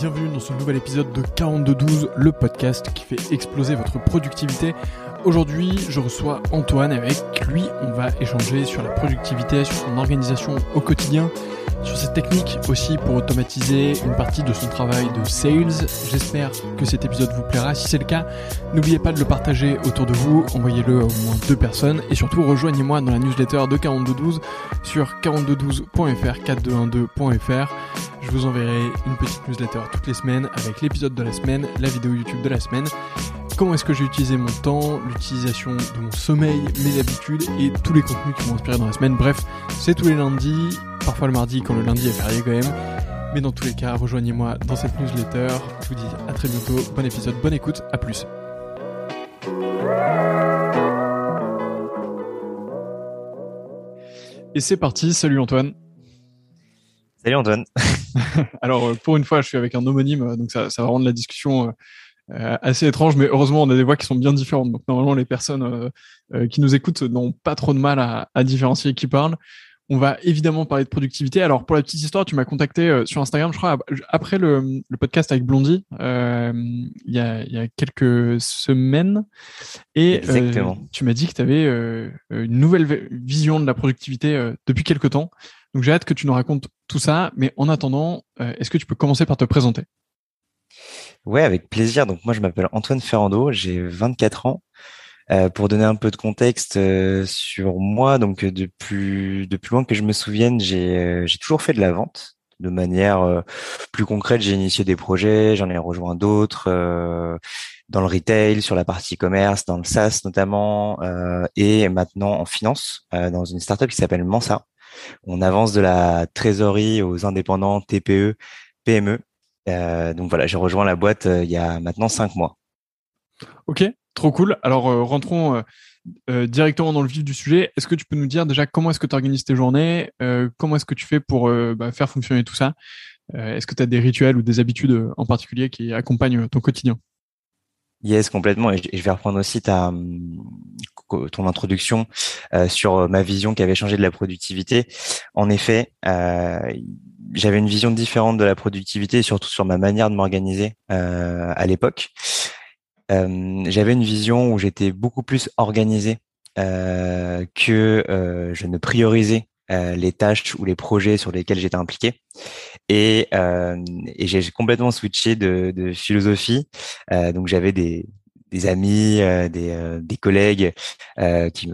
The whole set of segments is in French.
bienvenue dans ce nouvel épisode de 4212, le podcast qui fait exploser votre productivité. Aujourd'hui, je reçois Antoine avec lui, on va échanger sur la productivité, sur son organisation au quotidien, sur ses techniques aussi pour automatiser une partie de son travail de sales. J'espère que cet épisode vous plaira. Si c'est le cas, n'oubliez pas de le partager autour de vous, envoyez-le à au moins deux personnes et surtout rejoignez-moi dans la newsletter de 4212 sur 4212.fr, 4212.fr. Je vous enverrai une petite newsletter toutes les semaines avec l'épisode de la semaine, la vidéo YouTube de la semaine, comment est-ce que j'ai utilisé mon temps, l'utilisation de mon sommeil, mes habitudes et tous les contenus qui m'ont inspiré dans la semaine? Bref, c'est tous les lundis, parfois le mardi quand le lundi est férié quand même. Mais dans tous les cas, rejoignez-moi dans cette newsletter. Je vous dis à très bientôt, bon épisode, bonne écoute, à plus. Et c'est parti, salut Antoine. Salut Antoine. Alors euh, pour une fois, je suis avec un homonyme, euh, donc ça, ça va rendre la discussion euh, assez étrange, mais heureusement on a des voix qui sont bien différentes. Donc normalement les personnes qui nous écoutent n'ont pas trop de mal à, à différencier qui parle. On va évidemment parler de productivité. Alors pour la petite histoire, tu m'as contacté sur Instagram, je crois, après le, le podcast avec Blondie, euh, il, y a, il, y a, quelques semaines, et euh, tu m'as dit que tu avais euh, une nouvelle vision de la productivité depuis quelques temps. Donc j'ai hâte que tu nous racontes tout ça, mais en attendant, est-ce que tu peux commencer par te présenter? Ouais, avec plaisir. Donc moi je m'appelle Antoine Ferrando, j'ai 24 ans. Euh, pour donner un peu de contexte euh, sur moi, donc euh, depuis depuis loin que je me souvienne, j'ai j'ai toujours fait de la vente de manière plus concrète. J'ai initié des projets, j'en ai rejoint d'autres dans le retail, sur la partie commerce, dans le SaaS notamment, et maintenant en finance dans une startup qui s'appelle Mansa. On avance de la trésorerie aux indépendants, TPE, PME. Donc voilà, j'ai rejoint la boîte il y a maintenant cinq mois. Ok, Trop cool. Alors, euh, rentrons euh, euh, directement dans le vif du sujet. Est-ce que tu peux nous dire déjà comment est-ce que tu organises tes journées Comment est-ce que tu fais pour bah, faire fonctionner tout ça? Est-ce que tu as des rituels ou des habitudes en particulier qui accompagnent ton quotidien? Yes, complètement. Et je vais reprendre aussi ta ton introduction sur ma vision qui avait changé de la productivité. En effet, j'avais une vision différente de la productivité, et surtout sur ma manière de m'organiser à l'époque. Euh, j'avais une vision où j'étais beaucoup plus organisé euh, que euh, je ne priorisais les tâches ou les projets sur lesquels j'étais impliqué. Et, et j'ai complètement switché de, de philosophie. donc j'avais des, des amis, des, des collègues qui,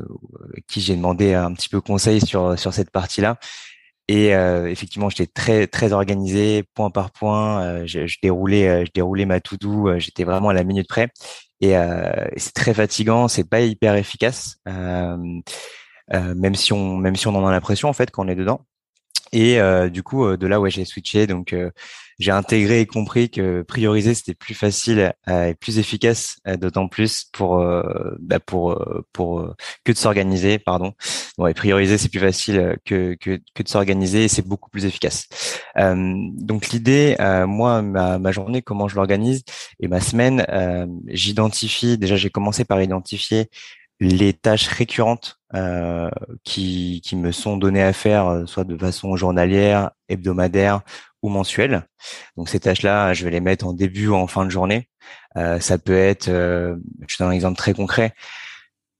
qui j'ai demandé un petit peu conseil sur sur cette partie-là. Et euh, effectivement, j'étais très très organisé, point par point. Euh, je, je, déroulais, euh, je déroulais ma to-do. Euh, j'étais vraiment à la minute près. Et c'est très fatigant. C'est pas hyper efficace, même si on même si on en a l'impression en fait quand on est dedans. Et euh, du coup, euh, de là, ouais, j'ai switché. Donc, euh, j'ai intégré et compris que prioriser c'était plus facile et plus efficace, d'autant plus pour bah, pour pour que de s'organiser, pardon. Bon, prioriser c'est plus facile que que, que de s'organiser et c'est beaucoup plus efficace. donc l'idée, moi, ma, ma journée, comment je l'organise et ma semaine, j'identifie. Déjà, j'ai commencé par identifier les tâches récurrentes euh, qui, qui me sont données à faire, euh, soit de façon journalière, hebdomadaire ou mensuelle. Donc ces tâches-là, je vais les mettre en début ou en fin de journée. Euh, ça peut être, je donne un exemple très concret,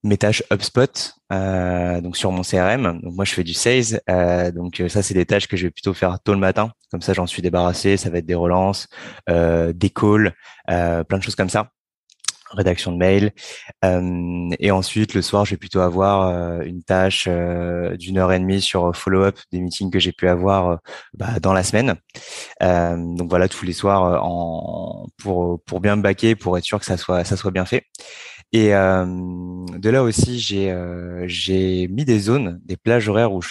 mes tâches HubSpot, donc sur mon CRM. Donc moi je fais du sales, donc ça c'est des tâches que je vais plutôt faire tôt le matin. Comme ça j'en suis débarrassé. Ça va être des relances, des calls, plein de choses comme ça rédaction de mail. Et ensuite, le soir, je vais plutôt avoir une tâche d'une heure et demie sur follow-up des meetings que j'ai pu avoir bah, dans la semaine. donc voilà, tous les soirs en, pour pour bien me baquer, pour être sûr que ça soit ça soit bien fait. Et de là aussi, j'ai j'ai mis des zones, des plages horaires où je,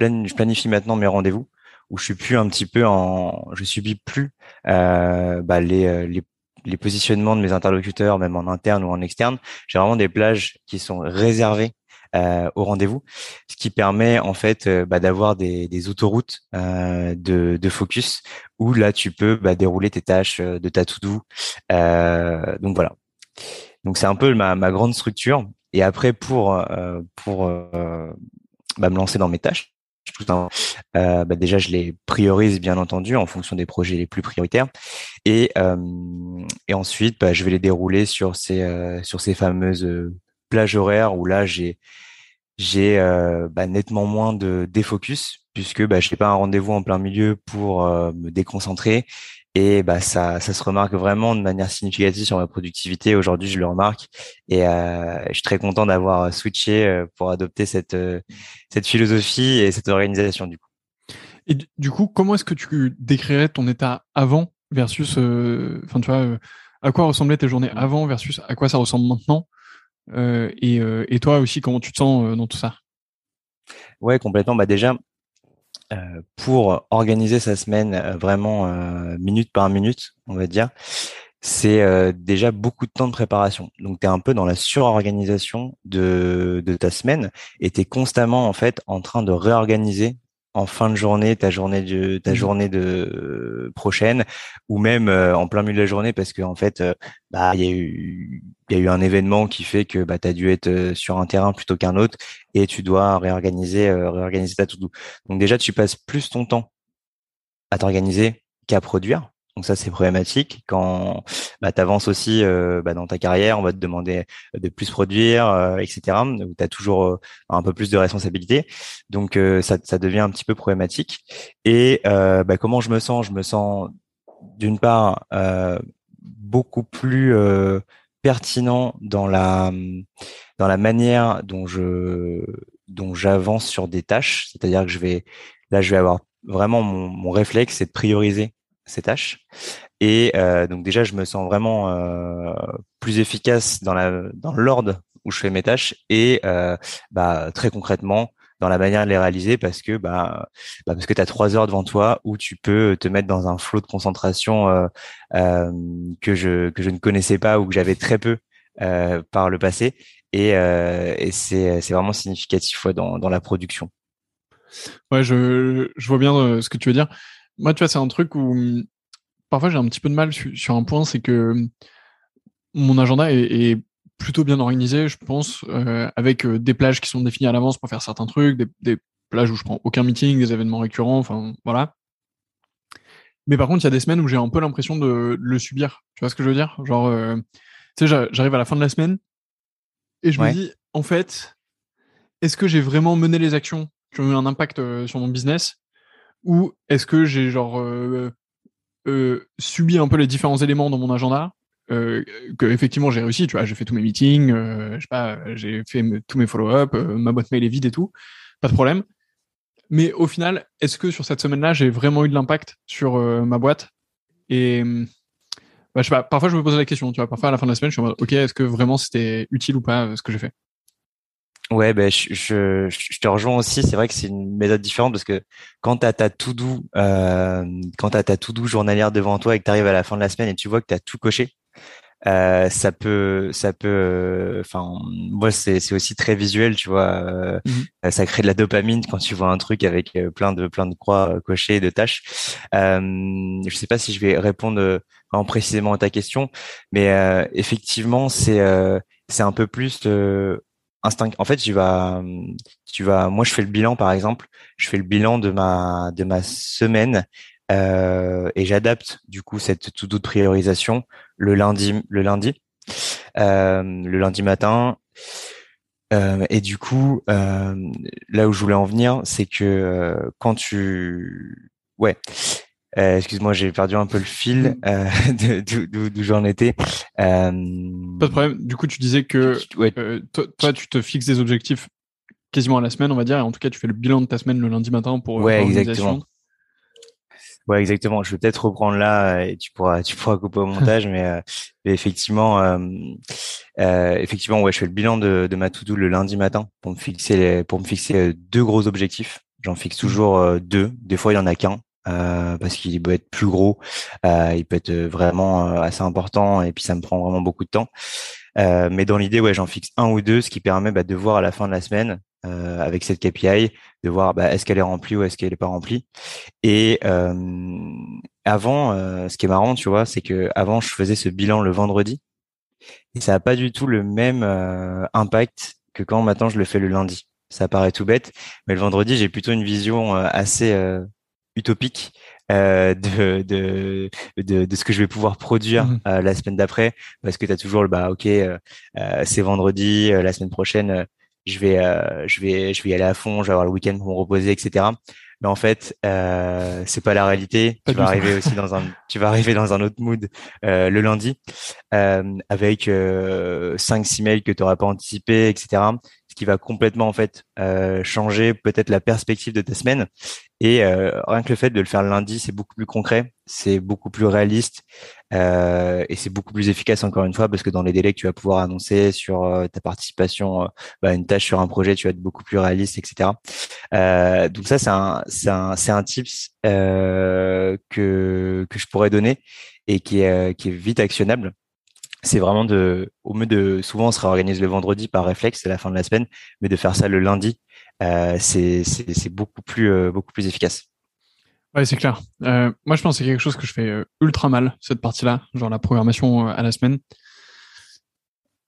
je planifie maintenant mes rendez-vous où je suis plus un petit peu en, je subis plus euh, bah, les, les les positionnements de mes interlocuteurs, même en interne ou en externe. J'ai vraiment des plages qui sont réservées euh, au rendez-vous, ce qui permet en fait euh, bah, d'avoir des, des, autoroutes euh, de, de, focus où là tu peux bah, dérouler tes tâches euh, de ta to-do. Euh, donc voilà. Donc c'est un peu ma, ma, grande structure. Et après pour pour bah, me lancer dans mes tâches, tout euh, bah déjà je les priorise bien entendu en fonction des projets les plus prioritaires. Et et ensuite bah, je vais les dérouler sur ces sur ces fameuses plages horaires où là j'ai j'ai bah, nettement moins de défocus puisque je n'ai pas un rendez-vous en plein milieu pour me déconcentrer et bah ça, ça se remarque vraiment de manière significative sur ma productivité. Aujourd'hui, je le remarque et euh, je suis très content d'avoir switché euh, pour adopter cette euh, cette philosophie et cette organisation du coup. Et du coup, comment est-ce que tu décrirais ton état avant versus, euh, enfin tu vois, à quoi ressemblaient tes journées avant versus à quoi ça ressemble maintenant et, et toi aussi, comment tu te sens dans tout ça? Ouais, complètement. Bah déjà, euh, pour organiser sa semaine euh, vraiment euh, minute par minute, on va dire, c'est déjà beaucoup de temps de préparation. Donc tu es un peu dans la surorganisation de, de ta semaine et tu es constamment en fait en train de réorganiser en fin de journée, ta journée de ta mmh journée de prochaine, ou même euh, en plein milieu de la journée, parce qu'en en fait, euh, bah il y a eu il y a eu un événement qui fait que bah tu as dû être euh, sur un terrain plutôt qu'un autre et tu dois réorganiser réorganiser ta to-do. Donc déjà tu passes plus ton temps à t'organiser qu'à produire. Donc ça, c'est problématique. Quand bah, tu avances aussi euh, bah, dans ta carrière, on va te demander de plus produire, euh, etc. Tu as toujours euh, un peu plus de responsabilité. Donc ça, ça, devient un petit peu problématique. Et bah, comment je me sens? Je me sens d'une part beaucoup plus pertinent dans la dans la manière dont je dont j'avance sur des tâches. C'est-à-dire que je vais là, je vais avoir vraiment mon, mon réflexe, c'est de prioriser ces tâches. Et euh, donc déjà, je me sens vraiment euh, plus efficace dans la dans l'ordre où je fais mes tâches et euh, bah, très concrètement dans la manière de les réaliser parce que bah, bah parce que tu as trois heures devant toi où tu peux te mettre dans un flot de concentration euh, euh, que je que je ne connaissais pas ou que j'avais très peu euh, par le passé et, et c'est c'est vraiment significatif dans dans la production. Ouais, je je vois bien ce que tu veux dire. Moi, tu vois, c'est un truc où hum, parfois j'ai un petit peu de mal sur, un point, c'est que hum, mon agenda est, plutôt bien organisé, je pense, euh, avec euh, des plages qui sont définies à l'avance pour faire certains trucs, des, plages où je prends aucun meeting, des événements récurrents, enfin voilà. Mais par contre, il y a des semaines où j'ai un peu l'impression de, le subir. Tu vois ce que je veux dire? Genre, euh, tu sais, j'arrive à la fin de la semaine et je me dis, en fait, est-ce que j'ai vraiment mené les actions? Qui ont eu un impact sur mon business? Ou est-ce que j'ai genre euh, euh, subi un peu les différents éléments dans mon agenda euh, que effectivement j'ai réussi, tu vois, j'ai fait tous mes meetings, euh, je sais pas, j'ai fait tous mes follow-up, euh, ma boîte mail est vide et tout, pas de problème. Mais au final, est-ce que sur cette semaine-là, j'ai vraiment eu de l'impact sur ma boîte? Et bah, je sais pas, parfois je me pose la question, tu vois, parfois à la fin de la semaine, je suis en mode, ok, est-ce que vraiment c'était utile ou pas ce que j'ai fait? Ouais, ben je, je, je, te rejoins aussi. C'est vrai que c'est une méthode différente parce que quand tu as ta tout doux, euh, quand tu ta tout doux journalière devant toi et que tu arrives à la fin de la semaine et tu vois que tu as tout coché, euh, ça peut, ça peut. Enfin, moi c'est c'est aussi très visuel, tu vois. Euh, mmh ça crée de la dopamine quand tu vois un truc avec euh, plein de plein de croix cochées, de tâches. Euh, je sais pas si je vais répondre en précisément à ta question, mais effectivement c'est c'est un peu plus instinct. En fait, tu vas, tu vas. Moi, je fais le bilan, par exemple. Je fais le bilan de ma de ma semaine euh, et j'adapte du coup cette tout de priorisation le lundi, le lundi, euh, le lundi matin. Euh, et du coup, là où je voulais en venir, c'est que quand tu, ouais, euh, excuse-moi, j'ai perdu un peu le fil euh, d'où j'en étais. Euh, Pas de problème. Du coup, tu disais que euh, toi, tu te fixes des objectifs quasiment à la semaine, on va dire, et en tout cas, tu fais le bilan de ta semaine le lundi matin pour ouais, exactement. Ouais, exactement. Je vais peut-être reprendre là et tu pourras, tu pourras couper au montage, mais, effectivement, effectivement, ouais, je fais le bilan de, de ma to-do le lundi matin pour me fixer les, pour me fixer deux gros objectifs. J'en fixe toujours deux. Des fois, il y en a qu'un. Euh, parce qu'il peut être plus gros, euh, il peut être vraiment euh, assez important et puis ça me prend vraiment beaucoup de temps. mais dans l'idée, ouais, j'en fixe un ou deux, ce qui permet bah, de voir à la fin de la semaine avec cette KPI, de voir bah, est-ce qu'elle est remplie ou est-ce qu'elle n'est pas remplie. Et avant, ce qui est marrant, tu vois, c'est que avant je faisais ce bilan le vendredi et ça n'a pas du tout le même impact que quand maintenant je le fais le lundi. Ça paraît tout bête, mais le vendredi, j'ai plutôt une vision assez utopique euh, de, de, de, de, ce que je vais pouvoir produire mmh. la semaine d'après. Parce que tu as toujours le bah ok euh, c'est vendredi la semaine prochaine je vais je vais je vais y aller à fond je vais avoir le week-end pour me reposer etc mais en fait euh, c'est pas la réalité. Tu vas arriver aussi dans un tu vas arriver dans un autre mood euh, le lundi euh, avec euh, cinq six mails que tu n'auras pas anticipé etc qui va complètement en fait euh, changer peut-être la perspective de ta semaine. Et euh, rien que le fait de le faire lundi c'est beaucoup plus concret c'est beaucoup plus réaliste euh, et c'est beaucoup plus efficace encore une fois parce que dans les délais que tu vas pouvoir annoncer sur euh, ta participation à bah, une tâche sur un projet tu vas être beaucoup plus réaliste etc donc ça c'est un c'est un c'est un tips que que je pourrais donner et qui est qui est vite actionnable c'est vraiment de, au mieux de, souvent on se réorganise le vendredi par réflexe, c'est la fin de la semaine, mais de faire ça le lundi, euh, c'est beaucoup plus, euh, beaucoup plus efficace. Ouais, c'est clair. Euh, moi, je pense que c'est quelque chose que je fais ultra mal, cette partie-là, genre la programmation à la semaine.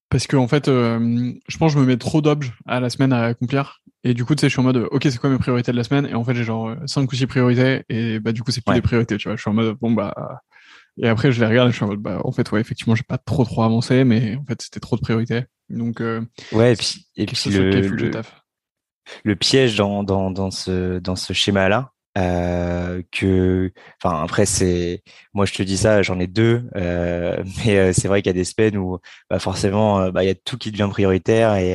Parce que, en fait, je pense que je me mets trop d'objets à la semaine à accomplir. Et du coup, tu sais, je suis en mode, OK, c'est quoi mes priorités de la semaine? Et en fait, j'ai genre 5 ou 6 priorités. Et bah, du coup, c'est plus des priorités, tu vois. Je suis en mode, bon, bah, et après, je les regarde et je suis en mode, bah, en fait, ouais, effectivement, j'ai pas trop trop avancé, mais en fait, c'était trop de priorités. Donc, euh, ouais, et puis, et puis le, le, le, piège dans, dans, dans ce, dans ce schéma-là, euh, que, enfin, après, c'est, moi, je te dis ça, j'en ai deux, euh, mais euh, c'est vrai qu'il y a des semaines où, bah, forcément, euh, bah, il y a tout qui devient prioritaire et,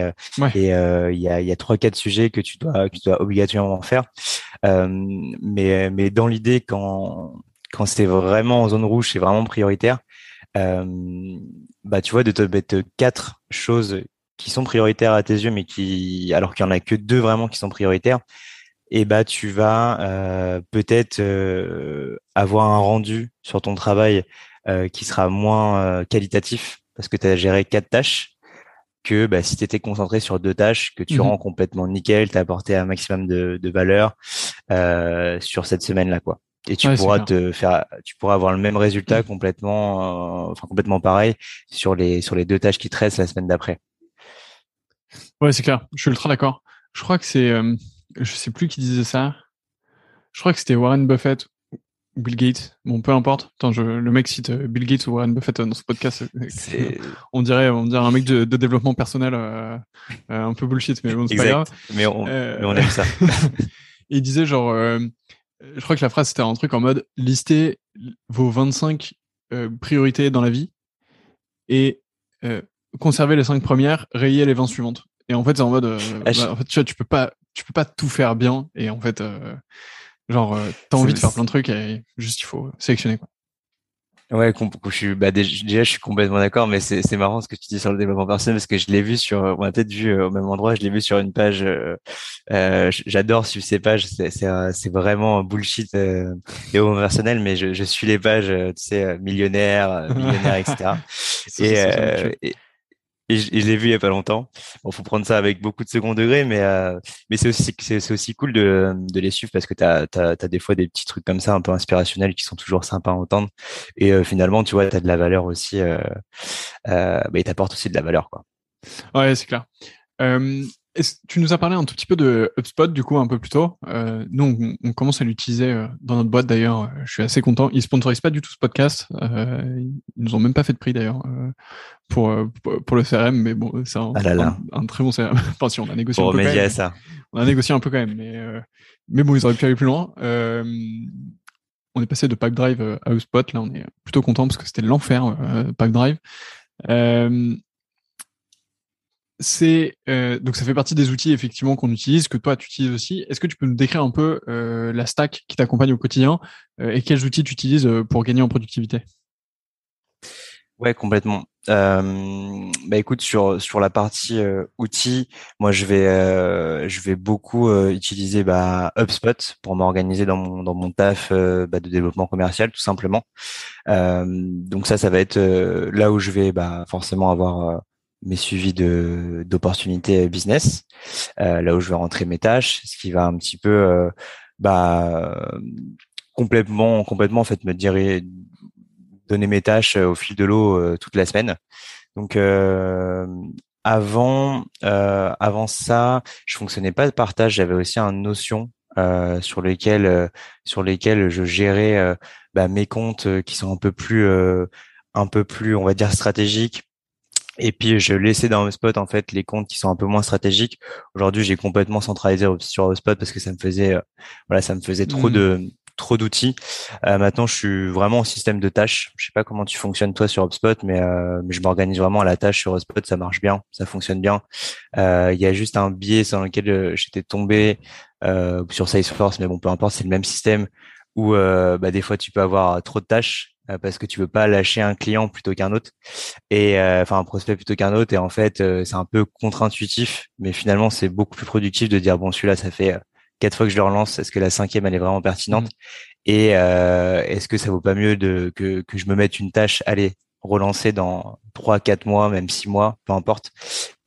et il y a, il y a trois, quatre sujets que tu dois, que tu dois obligatoirement faire. mais, mais dans l'idée, quand, quand c'est vraiment en zone rouge, c'est vraiment prioritaire. Euh, bah, tu vois, de te mettre quatre choses qui sont prioritaires à tes yeux, mais qui, alors qu'il y en a que deux vraiment qui sont prioritaires, et bah, tu vas euh, peut-être euh, avoir un rendu sur ton travail euh, qui sera moins euh, qualitatif parce que tu as géré quatre tâches que bah, si tu étais concentré sur deux tâches que tu mmh rends complètement nickel, tu as apporté un maximum de, de valeur euh, sur cette semaine-là. quoi et tu pourras te faire tu pourras avoir le même résultat mm. complètement euh, enfin complètement pareil sur les sur les deux tâches qui te restent la semaine d'après. Ouais c'est clair. Je suis ultra d'accord. Je crois que c'est euh, je sais plus qui disait ça. Je crois que c'était Warren Buffett ou Bill Gates. Bon peu importe. Attends, je, le mec cite euh, Bill Gates ou Warren Buffett dans ce podcast on dirait on dirait un mec de, de développement personnel un peu bullshit mais bon c'est pas grave. Mais on, mais on aime ça. il disait genre je crois que la phrase c'était un truc en mode lister vos 25 euh, priorités dans la vie et euh, conserver les 5 premières, rayer les 20 suivantes. Et en fait, c'est en mode, euh, ah, bah, en fait, tu vois, tu peux pas, tu peux pas tout faire bien. Et en fait, genre, t'as envie de faire plein de trucs et juste il faut sélectionner quoi. Ouais, je suis, bah, déjà, je suis complètement d'accord, mais c'est marrant ce que tu dis sur le développement personnel parce que je l'ai vu sur, on a peut-être vu euh, au même endroit, je l'ai vu sur une page. Euh, euh J'adore suivre ces pages, c'est vraiment bullshit euh, développement personnel, mais je, je suis les pages, tu sais, millionnaires, millionnaires, etc. et, et, et je, l'ai vu il y a pas longtemps. Bon, faut prendre ça avec beaucoup de second degré, mais euh, mais c'est aussi c'est aussi cool de, les suivre parce que tu as, des fois des petits trucs comme ça un peu inspirationnels qui sont toujours sympas à entendre. Et euh, finalement, tu vois, tu as de la valeur aussi. Euh, euh, bah, aussi de la valeur, quoi. Ouais, c'est clair. Euh, tu nous as parlé un tout petit peu de HubSpot du coup un peu plus tôt. Euh, nous, on, commence à l'utiliser euh, dans notre boîte d'ailleurs. Je suis assez content. Ils sponsorisent pas du tout ce podcast. Euh, ils nous ont même pas fait de prix d'ailleurs euh, pour, euh, pour le CRM, mais bon, c'est un, ah un, très bon CRM. enfin, si on a négocié un peu. Quand même, ça. On a négocié un peu quand même, mais mais bon, ils auraient pu aller plus loin. on est passé de Packdrive à HubSpot. Là, on est plutôt content parce que c'était l'enfer Packdrive. Euh, c'est euh, donc ça fait partie des outils effectivement qu'on utilise, que toi tu utilises aussi. Est-ce que tu peux nous décrire un peu euh, la stack qui t'accompagne au quotidien euh, et quels outils tu utilises pour gagner en productivité? Ouais, complètement. bah écoute, sur sur la partie outils, moi je vais je vais beaucoup utiliser bah, HubSpot pour m'organiser dans mon dans mon taf bah, de développement commercial tout simplement. donc ça, ça va être là où je vais bah, forcément avoir mes suivis de d'opportunités business, euh, là où je vais rentrer mes tâches, ce qui va un petit peu euh, bah complètement complètement en fait me dire donner mes tâches au fil de l'eau euh, toute la semaine. Donc avant, euh, avant ça, je fonctionnais pas de partage. J'avais aussi un notion euh, sur lesquels euh, sur lesquels je gérais euh, bah, mes comptes qui sont un peu plus un peu plus on va dire stratégiques et puis je laissais dans HubSpot en fait les comptes qui sont un peu moins stratégiques. Aujourd'hui, j'ai complètement centralisé sur HubSpot parce que ça me faisait voilà, ça me faisait trop mmh. de trop d'outils. Euh, maintenant, je suis vraiment au système de tâches. Je sais pas comment tu fonctionnes toi sur HubSpot, mais, euh, je m'organise vraiment à la tâche sur HubSpot. Ça marche bien, ça fonctionne bien. Euh, il y a juste un biais sur lequel j'étais tombé sur Salesforce, mais bon, peu importe, c'est le même système où bah, des fois tu peux avoir trop de tâches parce que tu veux pas lâcher un client plutôt qu'un autre. Et enfin un prospect plutôt qu'un autre. Et en fait c'est un peu contre-intuitif mais finalement c'est beaucoup plus productif de dire bon celui-là ça fait quatre fois que je le relance, est-ce que la cinquième elle est vraiment pertinente mmh. Et euh, est-ce que ça vaut pas mieux de que, que je me mette une tâche, allez, relancer dans trois, quatre mois, même six mois, peu importe,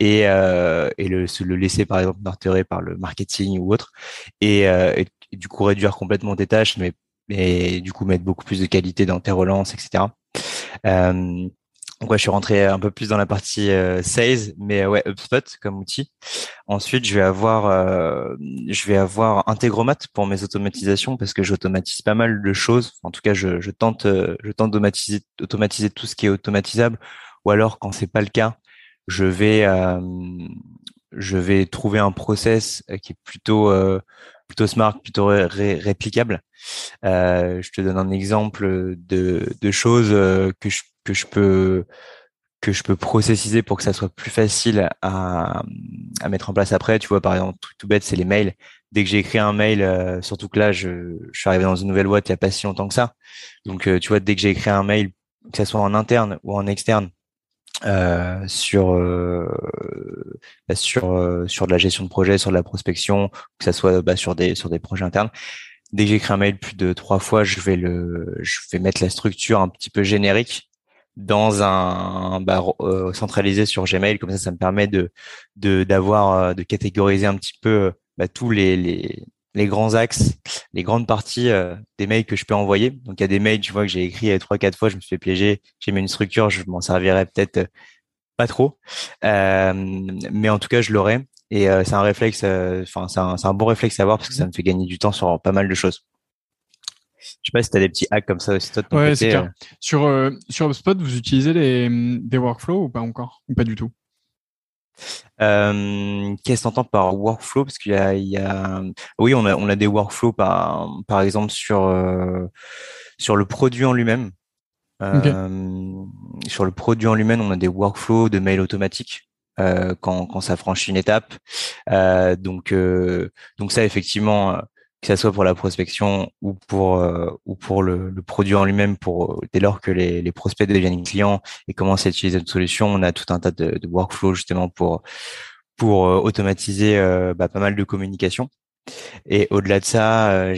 et, euh, et le, le laisser par exemple marterer par le marketing ou autre, et, euh, et, du coup réduire complètement tes tâches, mais, mais du coup mettre beaucoup plus de qualité dans tes relances, etc. Euh, donc ouais, je suis rentré un peu plus dans la partie euh, sales, mais ouais, HubSpot comme outil. Ensuite, je vais avoir, euh, je vais avoir Integromat pour mes automatisations parce que j'automatise pas mal de choses. En tout cas, je, je tente, euh, je tente d'automatiser, automatiser tout ce qui est automatisable. Ou alors, quand c'est pas le cas, je vais, je vais trouver un process qui est plutôt, plutôt smart, plutôt réplicable. je te donne un exemple de, de choses que je que je peux que je peux processiser pour que ça soit plus facile à, à mettre en place après. Tu vois, par exemple, tout, tout bête, c'est les mails. Dès que j'ai écrit un mail, euh, surtout que là, je, je, suis arrivé dans une nouvelle boîte il n'y a pas si longtemps que ça. Donc, euh, tu vois, dès que j'ai écrit un mail, que ce soit en interne ou en externe, euh, sur euh, bah, sur sur de la gestion de projet, sur de la prospection, que ça soit bah, sur des sur des projets internes. Dès que j'écris un mail plus de trois fois, je vais le je vais mettre la structure un petit peu générique dans un bah, euh, centralisé sur Gmail comme ça ça me permet de d'avoir euh, de, catégoriser un petit peu euh, bah, tous les, les grands axes les grandes parties des mails que je peux envoyer. Donc il y a des mails tu vois que j'ai écrit trois quatre fois je me suis fait piéger j'ai mis une structure je m'en servirais peut-être pas trop. Mais en tout cas je l'aurai. Et c'est un réflexe enfin c'est un, un bon réflexe à avoir parce que ça me fait gagner du temps sur pas mal de choses. Je sais pas si tu as des petits hacks comme ça aussi toi de ton ouais, c'est euh. Sur euh, sur HubSpot, vous utilisez les, des workflows ou pas encore? Ou pas du tout? Euh, Qu'est-ce que tu entends par workflow? Parce qu'il y a, il y a, oui, on a, on a des workflows par, par exemple sur euh, sur le produit en lui-même. Euh, Sur le produit en lui-même, on a des workflows de mail automatique euh, quand, quand ça franchit une étape. Euh, donc, donc ça, effectivement, que ce soit pour la prospection ou pour euh, ou pour le, le produit en lui-même pour dès lors que les, les prospects deviennent clients et commencent à utiliser notre solution on a tout un tas de, de workflows justement pour pour euh, automatiser euh, bah, pas mal de communication. Et au-delà de ça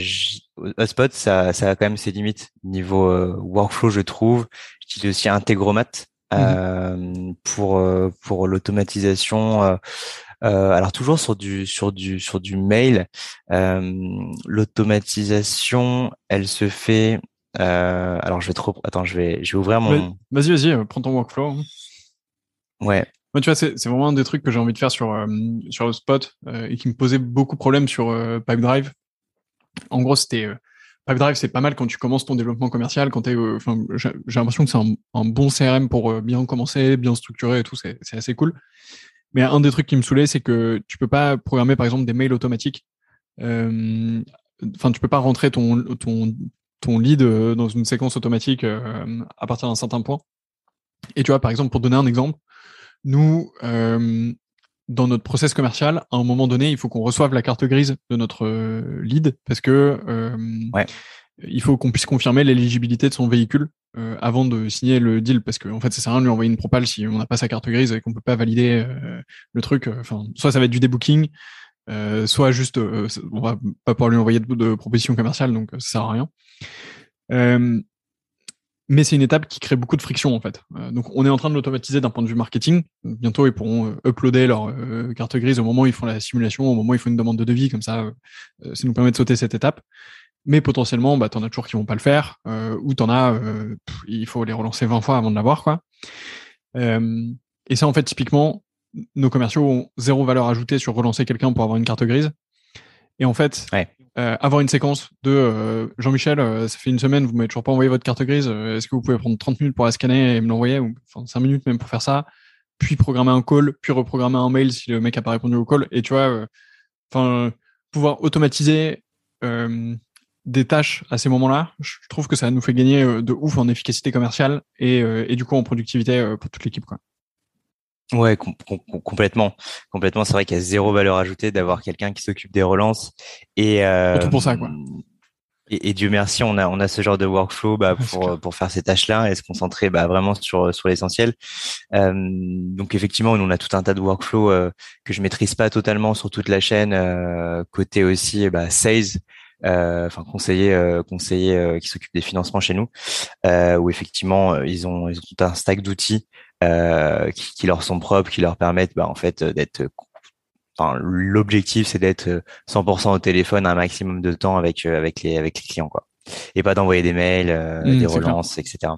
Hotspot ça ça a quand même ses limites niveau workflow je trouve. J'utilise aussi Integromat mmh pour pour l'automatisation euh, alors toujours sur du sur du sur du mail, euh, l'automatisation, elle se fait. Euh, alors je vais trop. Attends, je vais je vais ouvrir mon. Vas-y, vas-y, prends ton workflow. Ouais. Moi, tu vois, c'est vraiment un des trucs que j'ai envie de faire sur sur le spot et qui me posait beaucoup de problèmes sur Pipedrive. En gros, c'était Pipedrive, c'est pas mal quand tu commences ton développement commercial, quand j'ai l'impression que c'est un, un, bon CRM pour bien commencer, bien structurer et tout, c'est assez cool. Mais un des trucs qui me saoulait, c'est que tu peux pas programmer par exemple des mails automatiques. Euh, enfin, tu peux pas rentrer ton ton ton lead euh, dans une séquence automatique euh, à partir d'un certain point. Et tu vois, par exemple, pour donner un exemple, nous, dans notre process commercial, à un moment donné, il faut qu'on reçoive la carte grise de notre lead parce que ouais il faut qu'on puisse confirmer l'éligibilité de son véhicule euh, avant de signer le deal parce que en fait ça sert à rien de lui envoyer une propale si on n'a pas sa carte grise et qu'on peut pas valider euh, le truc enfin soit ça va être du debooking euh, soit juste on va pas pouvoir lui envoyer de, de propositions commerciales donc ça sert à rien mais c'est une étape qui crée beaucoup de friction en fait. donc on est en train de l'automatiser d'un point de vue marketing. Bientôt ils pourront uploader leur carte grise au moment où ils font la simulation, au moment où ils font une demande de devis, comme ça, ça nous permet de sauter cette étape mais potentiellement, bah, tu en as toujours qui vont pas le faire, euh, ou tu en as, il faut les relancer 20 fois avant de l'avoir. quoi. Euh, et ça, en fait, typiquement, nos commerciaux ont zéro valeur ajoutée sur relancer quelqu'un pour avoir une carte grise. Et en fait, euh, avoir une séquence de euh, Jean-Michel, euh, ça fait une semaine, vous m'avez toujours pas envoyé votre carte grise. Est-ce que vous pouvez prendre 30 minutes pour la scanner et me l'envoyer? ou enfin 5 minutes même pour faire ça, puis programmer un call, puis reprogrammer un mail si le mec a pas répondu au call. Et tu vois, enfin pouvoir automatiser des tâches à ces moments-là, je trouve que ça nous fait gagner de ouf en efficacité commerciale et, et du coup en productivité pour toute l'équipe. Quoi. Ouais, complètement, complètement. C'est vrai qu'il y a zéro valeur ajoutée d'avoir quelqu'un qui s'occupe des relances et euh, pour ça quoi. Et, Dieu merci, on a on a ce genre de workflow bah, pour pour faire ces tâches-là et se concentrer bah, vraiment sur sur l'essentiel. Euh, donc effectivement, on a tout un tas de workflows euh, que je maîtrise pas totalement sur toute la chaîne. Euh, côté aussi bah, sales, euh, enfin conseiller euh, conseiller qui s'occupe des financements chez nous, où effectivement ils ont ils ont tout un stack d'outils euh, qui, qui, leur sont propres, qui leur permettent bah, en fait d'être Enfin, l'objectif c'est d'être 100% au téléphone un maximum de temps avec euh, avec les avec les clients quoi. Et pas d'envoyer des mails euh, mmh, des relances etc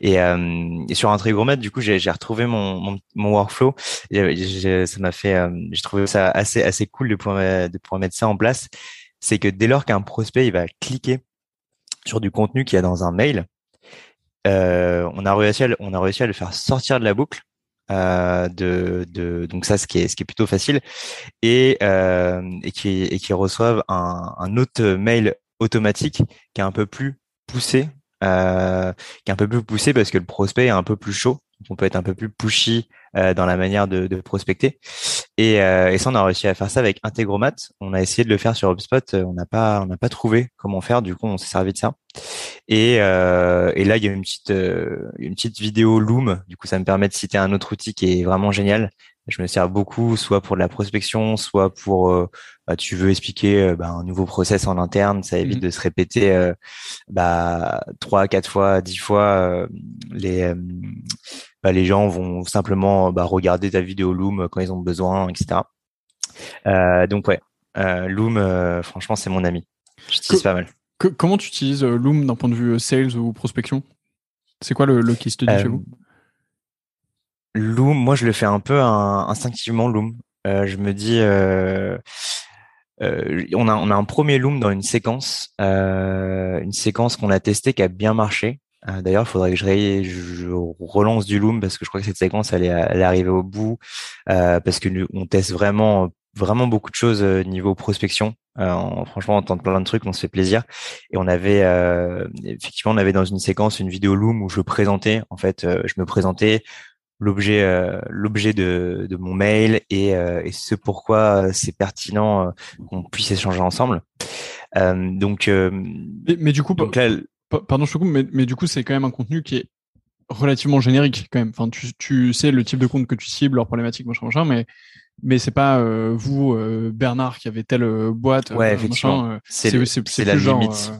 et, euh, et, sur un très gros mètre du coup j'ai retrouvé mon, mon, mon workflow. Ça m'a fait j'ai trouvé ça assez assez cool de pouvoir de pouvoir mettre ça en place c'est que dès lors qu'un prospect il va cliquer sur du contenu qu'il y a dans un mail euh, on a réussi à, le faire sortir de la boucle. Euh, de, donc ça ce qui est ce qui est plutôt facile et euh, et qui reçoivent un, un autre mail automatique qui est un peu plus poussé euh, qui est un peu plus poussé parce que le prospect est un peu plus chaud on peut être un peu plus pushy dans la manière de prospecter. Et, euh, ça, on a réussi à faire ça avec Integromat. On a essayé de le faire sur HubSpot. On n'a pas, on n'a pas trouvé comment faire. Du coup, on s'est servi de ça. Et, euh, là, il y a une petite, euh, une petite vidéo Loom. Du coup, ça me permet de citer un autre outil qui est vraiment génial. Je me sers beaucoup, soit pour de la prospection, soit pour euh, bah, tu veux expliquer euh, bah, un nouveau process en interne. Ça évite mmh. de se répéter bah, trois, quatre fois, dix fois les bah, les gens vont simplement bah, regarder ta vidéo Loom quand ils ont besoin, etc. Euh, donc ouais, euh, Loom, euh, franchement, c'est mon ami. J'utilise pas mal. comment tu utilises Loom d'un point de vue sales ou prospection? C'est quoi le, le case study chez vous? Loom, moi je le fais un peu instinctivement Loom. je me dis, on a on a un premier Loom dans une séquence, une séquence qu'on a testée qui a bien marché. Euh, d'ailleurs, il faudrait que je, relance du Loom parce que je crois que cette séquence elle est, elle est arrivée au bout euh, parce que nous, on teste vraiment vraiment beaucoup de choses euh, niveau prospection. Euh, franchement, on tente plein de trucs, on se fait plaisir. Et on avait euh, effectivement, on avait dans une séquence une vidéo Loom où je présentais, en fait, je me présentais l'objet l'objet de, de mon mail et, et ce pourquoi c'est pertinent qu'on puisse échanger ensemble. donc, mais, mais, du coup, donc là, Pardon, je te coupe, mais, mais du coup, c'est quand même un contenu qui est relativement générique quand même. Enfin, tu, tu sais le type de compte que tu cibles, leurs problématiques, machin, machin, mais mais c'est pas euh, vous, euh, Bernard, qui avez telle euh, boîte. Ouais, effectivement. c'est c'est la genre, limite.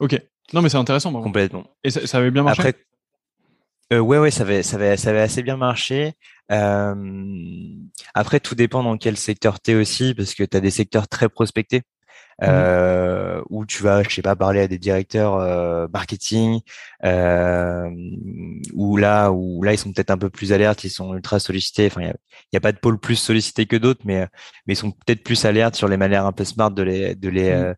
ok. Non, mais c'est intéressant. Complètement. Et ça, ça, avait bien marché? Après, euh, ouais, ouais, ça avait, ça avait, ça avait assez bien marché. Euh, après, tout dépend dans quel secteur tu es aussi, parce que tu as des secteurs très prospectés. Mmh. euh, où tu vas, je sais pas, parler à des directeurs euh, marketing, euh, où là, où là ils sont peut-être un peu plus alertes, ils sont ultra sollicités. Enfin, il y a, pas de pôle plus sollicité que d'autres, mais mais ils sont peut-être plus alertes sur les manières un peu smart de les de les mmh. euh,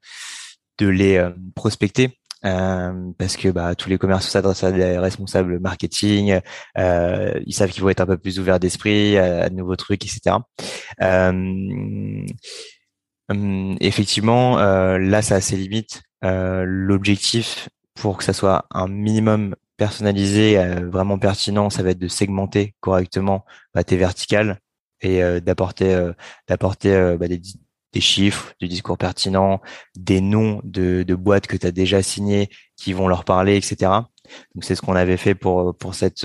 de les euh, prospecter. Euh, parce que bah, tous les commerçants s'adressent à des responsables marketing, euh, ils savent qu'ils vont être un peu plus ouverts d'esprit à, à, de nouveaux trucs, etc. Euh, Hum, effectivement, euh, là, ça a ses limites. Euh, l'objectif, pour que ça soit un minimum personnalisé, euh, vraiment pertinent, ça va être de segmenter correctement bah, tes verticales et d'apporter d'apporter bah, des, des, chiffres, du discours pertinent, des noms de, boîtes que tu as déjà signées qui vont leur parler, etc. Donc c'est ce qu'on avait fait pour pour cette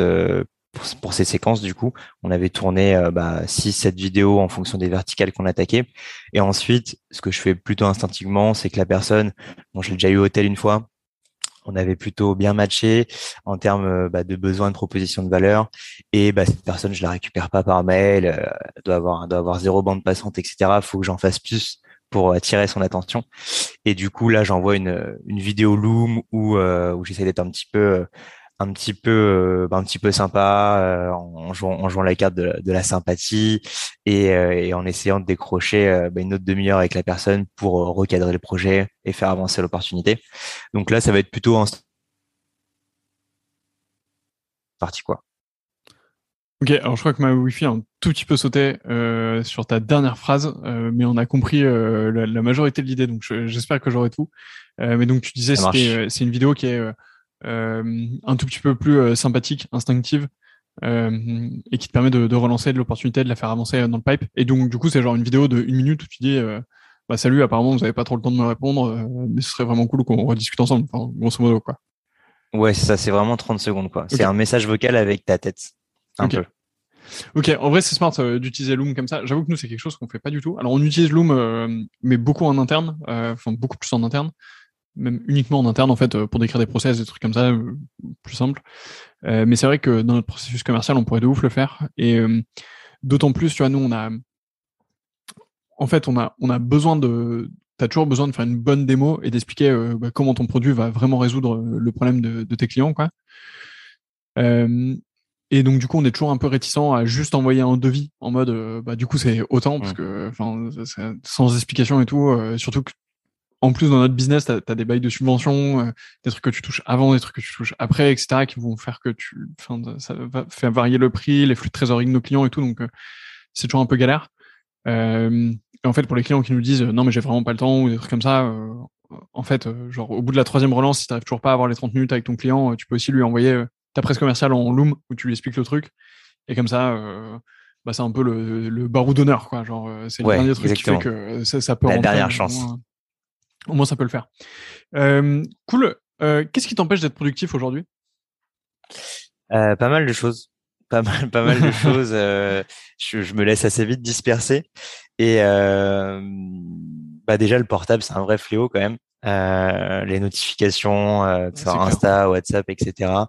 pour, ces séquences, du coup, on avait tourné euh, bah, 6-7 vidéos en fonction des verticales qu'on attaquait. Et ensuite, ce que je fais plutôt instinctivement, c'est que la personne, bon, j'ai déjà eu hôtel une fois, on avait plutôt bien matché en termes euh, bah, de besoins de proposition de valeur. Et bah, cette personne, je la récupère pas par mail, euh, doit avoir, doit avoir zéro bande passante, etc. Faut que j'en fasse plus pour attirer son attention. Et du coup, là, j'envoie une, vidéo Loom où, où j'essaie d'être un petit peu un petit peu un petit peu sympa en, jouant, en jouant la carte de, de la sympathie et, et, en essayant de décrocher bah, une autre demi-heure avec la personne pour recadrer le projet et faire avancer l'opportunité. Donc là, ça va être plutôt un parti quoi. Ok, alors je crois que ma wifi a un tout petit peu sauté euh, sur ta dernière phrase, euh, mais on a compris euh, la, majorité de l'idée, donc j'espère que j'aurai tout. mais donc tu disais c'est une vidéo qui est un tout petit peu plus sympathique, instinctive, et qui te permet de, relancer de l'opportunité, de la faire avancer dans le pipe. Et donc du coup c'est genre une vidéo de une minute où tu dis bah salut, apparemment vous avez pas trop le temps de me répondre, mais ce serait vraiment cool qu'on rediscute ensemble, enfin, grosso modo quoi. Ouais, ça, c'est vraiment 30 secondes quoi. C'est un message vocal avec ta tête. Un peu. Ok, en vrai c'est smart euh, d'utiliser Loom comme ça. J'avoue que nous c'est quelque chose qu'on fait pas du tout. Alors on utilise Loom, euh, mais beaucoup en interne, euh, enfin beaucoup plus en interne, même uniquement en interne en fait pour décrire des process, des trucs comme ça, plus simple. mais c'est vrai que dans notre processus commercial on pourrait de ouf le faire et d'autant plus, tu vois, nous on a, en fait on a on a besoin de T'as toujours besoin de faire une bonne démo et d'expliquer bah, comment ton produit va vraiment résoudre le problème de, de tes clients, quoi. Euh, et donc du coup, on est toujours un peu réticent à juste envoyer un devis en mode, euh, bah du coup c'est autant parce que, enfin, sans explication et tout. Euh, surtout que, en plus dans notre business, t'as as des bails de subvention, euh, des trucs que tu touches avant, des trucs que tu touches après, etc., qui vont faire que tu, enfin, ça va faire varier le prix, les flux de trésorerie de nos clients et tout. Donc c'est toujours un peu galère. et en fait, pour les clients qui nous disent non mais j'ai vraiment pas le temps ou des trucs comme ça, en fait, genre au bout de la troisième relance, si t'arrives toujours pas à avoir les 30 minutes avec ton client, tu peux aussi lui envoyer ta presse commerciale en Loom où tu lui expliques le truc. Et comme ça, euh, bah, c'est un peu le, le barreau d'honneur, quoi. Genre, euh, c'est le dernier truc qui fait que ça, ça peut La dernière chance. Au moins, ça peut le faire. Euh, cool. Qu'est-ce qui t'empêche d'être productif aujourd'hui? Pas mal de choses. Pas mal, pas mal de choses. Je, je, me laisse assez vite disperser. Et bah déjà, le portable, c'est un vrai fléau quand même. les notifications, euh, Insta, WhatsApp, etc.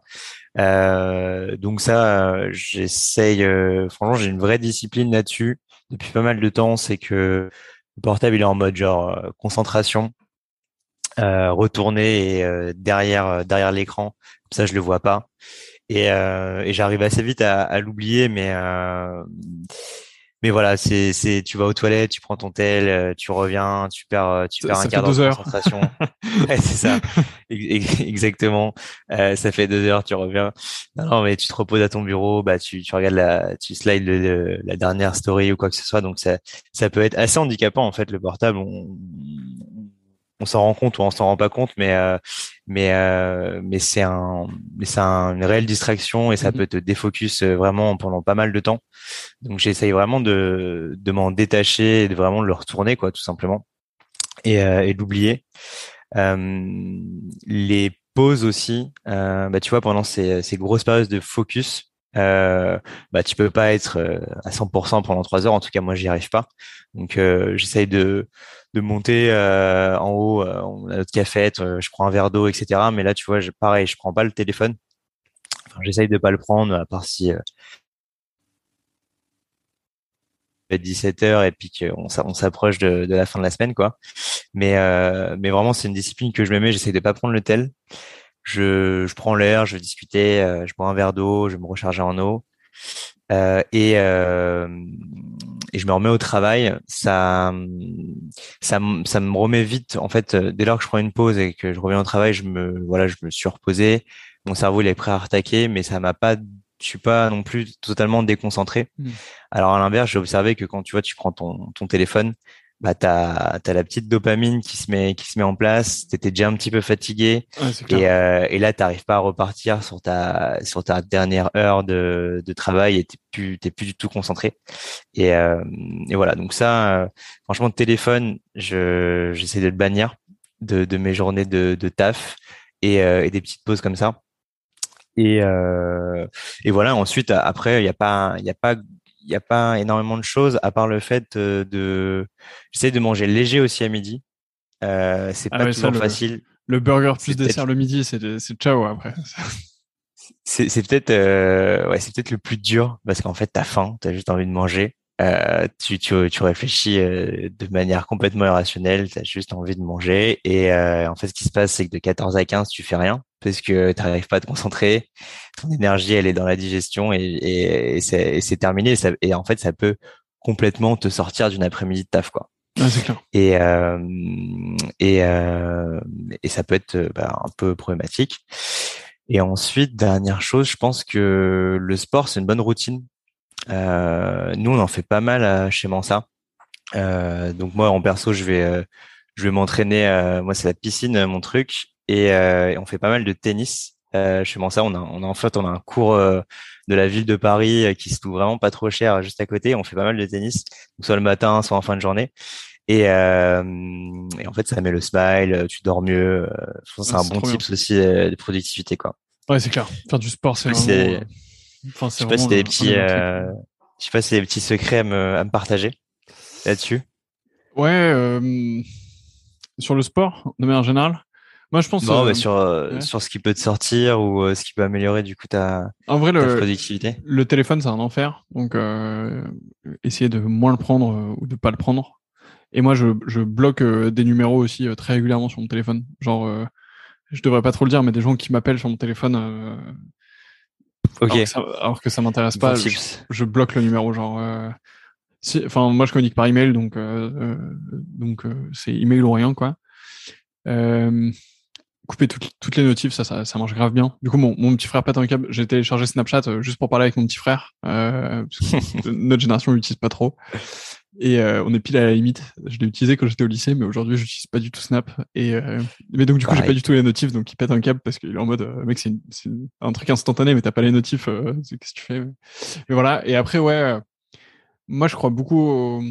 Euh, donc ça, euh, j'essaye. Euh, franchement, j'ai une vraie discipline là-dessus depuis pas mal de temps. C'est que le portable il est en mode genre concentration, retourner et derrière derrière l'écran. Comme ça, je le vois pas. Et, et j'arrive assez vite à, à l'oublier, mais mais voilà, c'est, c'est, tu vas aux toilettes, tu prends ton tel, euh, tu reviens, tu perds, euh, tu perds un quart d'heure de concentration. c'est ça, exactement. Euh, ça fait deux heures, tu reviens. Non, non, mais tu te reposes à ton bureau, bah tu, tu regardes la, tu slides le, la dernière story ou quoi que ce soit. Donc ça, ça peut être assez handicapant en fait le portable. On, on s'en rend compte ou on s'en rend pas compte, mais euh, mais euh, mais c'est un mais c'est un, une réelle distraction et ça mmh peut te défocus euh, vraiment pendant pas mal de temps. Donc j'essaye vraiment de de m'en détacher et de vraiment le retourner quoi, tout simplement, et et d'oublier. les pauses aussi, bah tu vois pendant ces ces grosses périodes de focus, euh, bah tu peux pas être à 100% pendant trois heures. En tout cas, moi, j'y arrive pas. Donc, euh, j'essaye de de monter euh, en haut, euh, on a notre cafette, euh, je prends un verre d'eau, etc. Mais là, tu vois, je, pareil, je prends pas le téléphone. Enfin, j'essaye de pas le prendre, à part si 17 heures et puis qu'on on s'approche de, de, la fin de la semaine, quoi. Mais mais vraiment, c'est une discipline que je me mets. J'essaye de pas prendre le tel. Je, je prends l'air, je vais discuter, je prends un verre d'eau, je me recharger en eau. Euh, et, euh, et je me remets au travail, ça, ça, ça me remet vite. En fait, dès lors que je prends une pause et que je reviens au travail, je me, voilà, je me suis reposé. Mon cerveau il est prêt à attaquer, mais ça m'a pas, je suis pas non plus totalement déconcentré. Mmh. Alors à l'inverse, j'ai observé que quand tu vois, tu prends ton, ton téléphone, bah t'as as la petite dopamine qui se met qui se met en place. T'étais déjà un petit peu fatigué. Et, euh, et là t'arrives pas à repartir sur ta sur ta dernière heure de, de travail et t'es plus t'es plus du tout concentré. Et, euh, et voilà. Donc ça euh, franchement le téléphone je j'essaie de le bannir de, de mes journées de, de taf et, euh, et des petites pauses comme ça. Et, euh, et voilà. Ensuite après il y a pas il y a pas il n'y a pas énormément de choses à part le fait euh, de. J'essaie de manger léger aussi à midi. Euh, c'est ah pas toujours facile. Le burger plus dessert le midi, c'est ciao après. c'est peut-être euh, ouais, c'est peut-être le plus dur parce qu'en fait t'as faim, t'as juste envie de manger. Euh, tu, tu, tu réfléchis euh, de manière complètement irrationnelle, tu as juste envie de manger. Et euh, en fait, ce qui se passe, c'est que de 14 à 15, tu fais rien parce que tu n'arrives pas à te concentrer, ton énergie elle est dans la digestion et, et, c'est terminé. Et, ça, et, en fait, ça peut complètement te sortir d'une après-midi de taf, quoi. Et euh, et euh, et ça peut être bah, un peu problématique. Et ensuite, dernière chose, je pense que le sport c'est une bonne routine. Euh, nous, on en fait pas mal chez Mansa. Euh, donc moi, en perso, je vais euh, je vais m'entraîner. Euh, moi, c'est la piscine, mon truc, et, et, on fait pas mal de tennis. chez Mansa, on a on a en fait on a un cours de la ville de Paris qui se trouve vraiment pas trop cher juste à côté. On fait pas mal de tennis, soit le matin, soit en fin de journée. Et, euh, et en fait, ça met le smile, tu dors mieux. c'est un bon tips aussi de productivité, quoi. Ouais, c'est clair. Faire du sport, c'est. Enfin, je sais pas si des petits, euh, je sais pas si des petits secrets à me, à me partager là-dessus. Ouais, euh, sur le sport, de manière générale. Moi, je pense. Non, mais sur sur ce qui peut te sortir ou ce qui peut améliorer du coup ta, en vrai, ta le, productivité. Le téléphone, c'est un enfer. Donc, essayer de moins le prendre ou de pas le prendre. Et moi, je, je bloque des numéros aussi très régulièrement sur mon téléphone. Genre, je devrais pas trop le dire, mais des gens qui m'appellent sur mon téléphone. Ok. Alors que ça, m'intéresse pas, je, bloque le numéro. Genre, enfin, moi, je communique par email, donc donc c'est email ou rien, quoi. couper toutes, les notifs, ça, ça, ça, marche grave bien. Du coup, mon, mon petit frère pète un câble. J'ai téléchargé Snapchat juste pour parler avec mon petit frère. Euh, notre génération l'utilise pas trop. Et euh, on est pile à la limite. Je l'ai utilisé quand j'étais au lycée, mais aujourd'hui, je n'utilise pas du tout Snap. Et euh, mais donc du coup, j'ai pas du tout les notifs, donc il pète un câble parce qu'il est en mode, euh, mec, c'est un truc instantané, mais t'as pas les notifs. Qu'est-ce que tu fais Mais voilà. Et après, ouais, moi, je crois beaucoup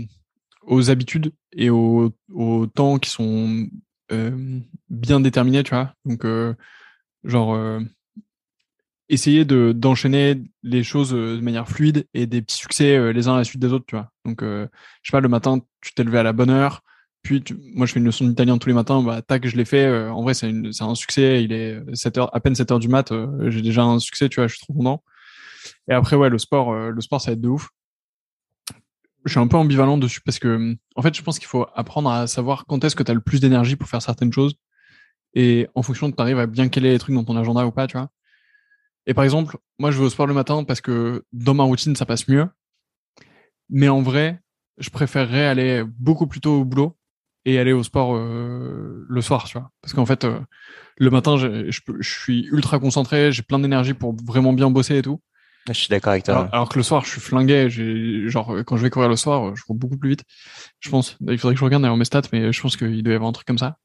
aux, habitudes et aux, aux, temps qui sont bien déterminés, tu vois. Donc, genre essayer de d'enchaîner les choses euh, de manière fluide et des petits succès euh, les uns à la suite des autres, tu vois. Donc, euh, je sais pas, le matin, tu t'es levé à la bonne heure, puis moi, je fais une leçon d'italien tous les matins, bah, tac, je l'ai fait. en vrai, c'est un succès. Il est 7 heures, à peine 7 heures du mat, j'ai déjà un succès, tu vois, je suis trop content. Et après, ouais, le sport, le sport, ça va être de ouf. Je suis un peu ambivalent dessus parce que, en fait, je pense qu'il faut apprendre à savoir quand est-ce que tu as le plus d'énergie pour faire certaines choses. Et en fonction de tu arrives à bien caler les trucs dans ton agenda ou pas, tu vois. Et par exemple, moi, je vais au sport le matin parce que dans ma routine, ça passe mieux. Mais en vrai, je préférerais aller beaucoup plus tôt au boulot et aller au sport euh, le soir, tu vois. Parce qu'en fait, euh, le matin, je, je, suis ultra concentré, j'ai plein d'énergie pour vraiment bien bosser et tout. Je suis d'accord avec toi. Alors, que le soir, je suis flingué. Genre, quand je vais courir le soir, je cours beaucoup plus vite. Je pense. Il faudrait que je regarde d'ailleurs mes stats, mais je pense qu'il doit y avoir un truc comme ça.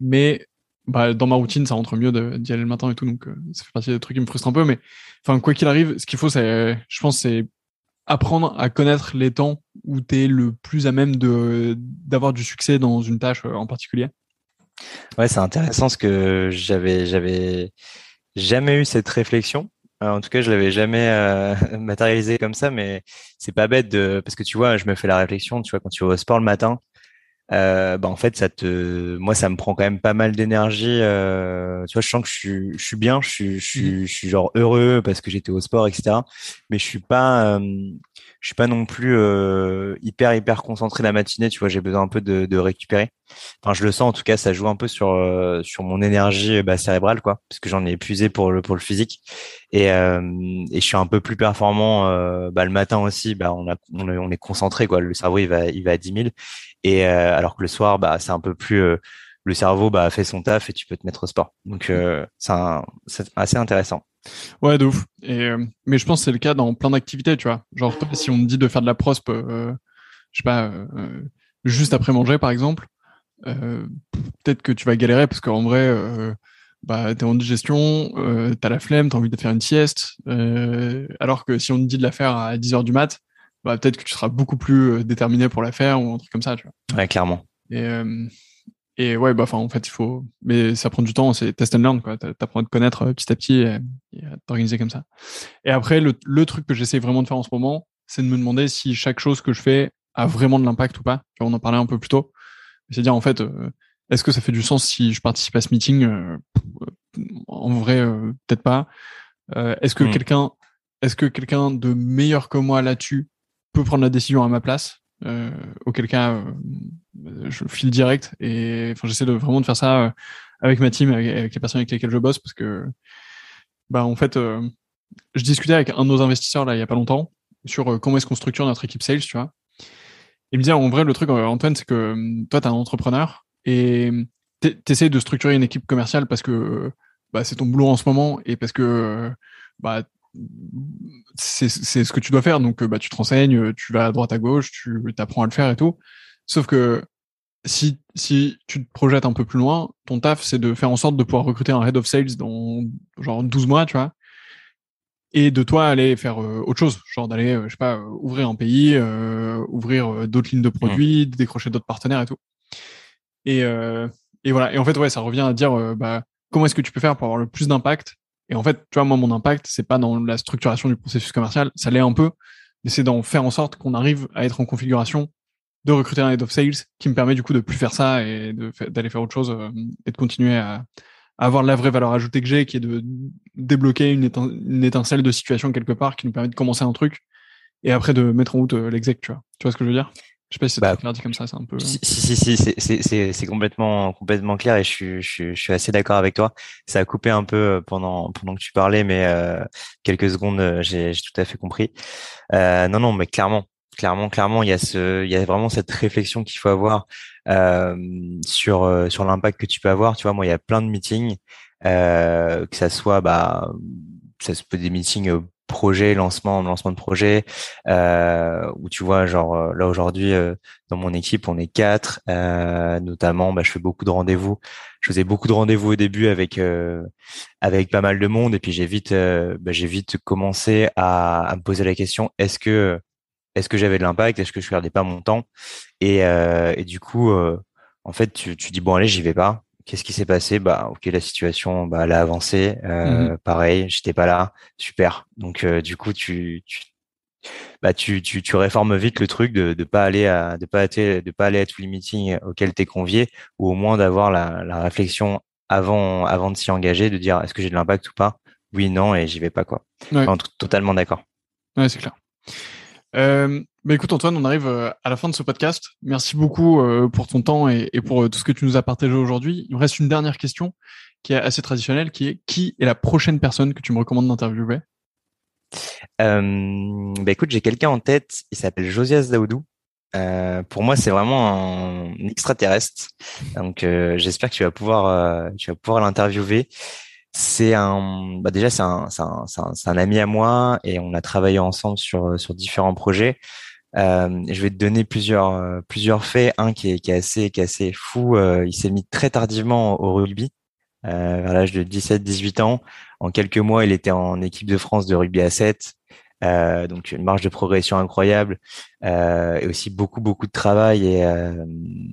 Mais bah, dans ma routine, ça rentre mieux d'y aller le matin et tout, donc euh, ça fait partie des trucs qui me frustrent un peu. Mais enfin, quoi qu'il arrive, ce qu'il faut, c'est, je pense, c'est apprendre à connaître les temps où tu es le plus à même de d'avoir du succès dans une tâche euh, en particulier. Ouais, c'est intéressant ce que j'avais j'avais jamais eu cette réflexion. Euh, en tout cas, je l'avais jamais euh, matérialisé comme ça, mais c'est pas bête de parce que tu vois, je me fais la réflexion, tu vois, quand tu vas au sport le matin, euh, bah en fait ça te moi ça me prend quand même pas mal d'énergie euh, tu vois je sens que je suis je suis bien je suis je suis, mmh. je suis genre heureux parce que j'étais au sport etc mais je suis pas euh, je suis pas non plus euh, hyper hyper concentré la matinée tu vois j'ai besoin un peu de, de, récupérer. Enfin je le sens en tout cas ça joue un peu sur euh, sur mon énergie bah, cérébrale quoi parce que j'en ai épuisé pour le pour le physique. Et et je suis un peu plus performant bah, le matin aussi bah on a on est, concentré quoi. Le cerveau il va il va à 10 000 et euh, alors que le soir, bah, c'est un peu plus euh, le cerveau bah, fait son taf et tu peux te mettre au sport. Donc euh, c'est assez intéressant. Ouais, de ouf. Et, mais je pense que c'est le cas dans plein d'activités, tu vois. Genre, si on te dit de faire de la prospe, je sais pas, juste après manger, par exemple, peut-être que tu vas galérer parce qu'en vrai, bah, t'es en digestion, euh, t'as la flemme, t'as envie de faire une sieste. alors que si on te dit de la faire à 10 heures du mat', bah, peut-être que tu seras beaucoup plus euh, déterminé pour la faire ou un truc comme ça, tu vois. Ouais, clairement. Et, euh, et ouais, bah, enfin, en fait, il faut, mais ça prend du temps, c'est test and learn, quoi. T'apprends à te connaître euh, petit à petit et, à t'organiser comme ça. Et après, le, le truc que j'essaie vraiment de faire en ce moment, c'est de me demander si chaque chose que je fais a vraiment de l'impact ou pas. On en parlait un peu plus tôt. C'est-à-dire, en fait, est-ce que ça fait du sens si je participe à ce meeting En vrai, peut-être pas. est-ce que hmm. quelqu'un, est-ce que quelqu'un de meilleur que moi là-dessus peut prendre la décision à ma place. Euh, auquel cas, euh, je file direct et enfin, j'essaie de vraiment de faire ça euh, avec ma team, avec, les personnes avec lesquelles je bosse, parce que, bah, en fait, euh, je discutais avec un de nos investisseurs là il y a pas longtemps sur comment est-ce qu'on structure notre équipe sales, tu vois. Il me disait en vrai le truc Antoine, c'est que toi tu es un entrepreneur et t'essayes de structurer une équipe commerciale parce que bah, c'est ton boulot en ce moment et parce que bah, c'est ce que tu dois faire. Donc, bah, tu te renseignes, tu vas à droite à gauche, tu apprends à le faire et tout. Sauf que si, si tu te projettes un peu plus loin, ton taf, c'est de faire en sorte de pouvoir recruter un head of sales dans genre 12 mois, tu vois. Et de toi aller faire euh, autre chose, genre d'aller, euh, je sais pas, euh, ouvrir un pays, ouvrir d'autres lignes de mmh. produits, décrocher d'autres partenaires et tout. Et, et voilà. Et en fait, ouais, ça revient à dire, bah, comment est-ce que tu peux faire pour avoir le plus d'impact Et en fait, tu vois, moi, mon impact, c'est pas dans la structuration du processus commercial, ça l'est un peu, mais c'est d'en faire en sorte qu'on arrive à être en configuration de recruter un head of sales qui me permet du coup de plus faire ça et d'aller faire autre chose euh, et de continuer à, avoir la vraie valeur ajoutée que j'ai, qui est de débloquer une, étincelle de situation quelque part qui nous permet de commencer un truc et après de mettre en route euh, l'exec, tu vois. Tu vois ce que je veux dire? Je sais pas si c'est bah, clair dit comme ça, c'est un peu. Si, si, si, si c'est complètement, complètement clair et je suis, je suis, assez d'accord avec toi. Ça a coupé un peu euh, pendant, pendant que tu parlais, mais euh, quelques secondes, euh, j'ai tout à fait compris. Euh, non, non, mais clairement, clairement, clairement, il y a ce, il y a vraiment cette réflexion qu'il faut avoir euh, sur, sur l'impact que tu peux avoir. Tu vois, moi, il y a plein de meetings, euh, que ça soit, bah, ça se peut des meetings projet, lancement, lancement de projet, euh, où tu vois, genre euh, là aujourd'hui euh, dans mon équipe, on est quatre, euh, notamment, bah, je fais beaucoup de rendez-vous. Je faisais beaucoup de rendez-vous au début avec avec pas mal de monde, et puis j'ai vite, bah, j'ai vite commencé à, à, me poser la question est-ce que est-ce que j'avais de l'impact? Est-ce que je perdais pas mon temps? Et, et du coup, en fait, tu, tu dis bon allez, j'y vais pas. Qu'est-ce qui s'est passé? Bah, ok, la situation, bah, elle a avancé. Euh, mmh pareil, j'étais pas là. Super. Donc, euh, du coup, tu, tu, bah, tu, tu, tu réformes vite le truc de de pas aller à de pas être, de pas aller à tous les meetings auxquels t'es convié, ou au moins d'avoir la, la réflexion avant avant de s'y engager, de dire est-ce que j'ai de l'impact ou pas? Oui, non, et j'y vais pas quoi. totalement d'accord. Ouais, c'est clair. Euh, bah écoute Antoine, on arrive euh, à la fin de ce podcast. Merci beaucoup euh, pour ton temps et, pour tout ce que tu nous as partagé aujourd'hui. Il me reste une dernière question qui est assez traditionnelle, qui est qui est la prochaine personne que tu me recommandes d'interviewer? Euh, bah écoute, j'ai quelqu'un en tête. Il s'appelle Josias Daoudou. pour moi, c'est vraiment un extraterrestre. Donc, j'espère que tu vas pouvoir, tu vas pouvoir l'interviewer c'est un bah déjà c'est un, un, un, un, ami à moi et on a travaillé ensemble sur sur différents projets. Euh, je vais te donner plusieurs euh, plusieurs faits. Un qui est, qui est assez qui est assez fou euh, il s'est mis très tardivement au rugby euh, vers l'âge de 17 18 ans. En quelques mois il était en équipe de France de rugby à 7 euh, donc une marge de progression incroyable euh, et aussi beaucoup beaucoup de travail et,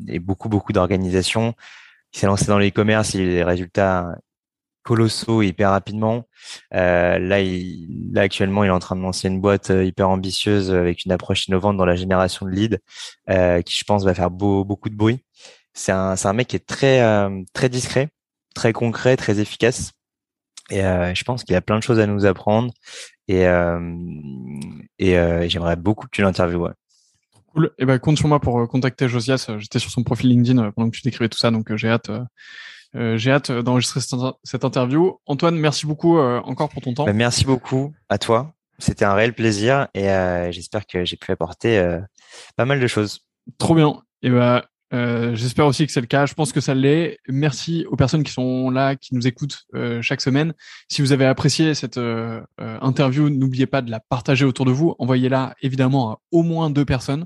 et beaucoup beaucoup d'organisation. Il s'est lancé dans l'e-commerce il a des résultats colossaux hyper rapidement. Euh, là, là, actuellement, il est en train de lancer une boîte euh, hyper ambitieuse avec une approche innovante dans la génération de leads, euh, qui je pense va faire beaucoup de bruit. C'est un, mec qui est très, euh, très discret, très concret, très efficace. Et euh, je pense qu'il a plein de choses à nous apprendre. Et, et j'aimerais beaucoup que tu l'interviewes. Cool. Et eh ben, compte sur moi pour contacter Josias. J'étais sur son profil LinkedIn pendant que tu décrivais tout ça, donc j'ai hâte euh, j'ai hâte d'enregistrer cette, interview. Antoine, merci beaucoup euh, encore pour ton temps. Bah, merci beaucoup à toi. C'était un réel plaisir et euh, j'espère que j'ai pu apporter pas mal de choses. Trop bien. Et ben, j'espère aussi que c'est le cas. Je pense que ça l'est. Merci aux personnes qui sont là, qui nous écoutent chaque semaine. Si vous avez apprécié cette interview, n'oubliez pas de la partager autour de vous. Envoyez-la évidemment à au moins deux personnes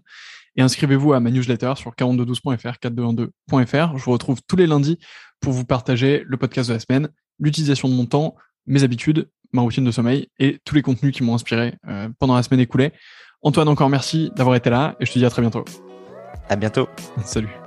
et inscrivez-vous à ma newsletter sur 4212.fr, 4212.fr. Je vous retrouve tous les lundis pour vous partager le podcast de la semaine, l'utilisation de mon temps, mes habitudes, ma routine de sommeil et tous les contenus qui m'ont inspiré euh, pendant la semaine écoulée. Antoine, encore merci d'avoir été là et je te dis à très bientôt. À bientôt. Salut.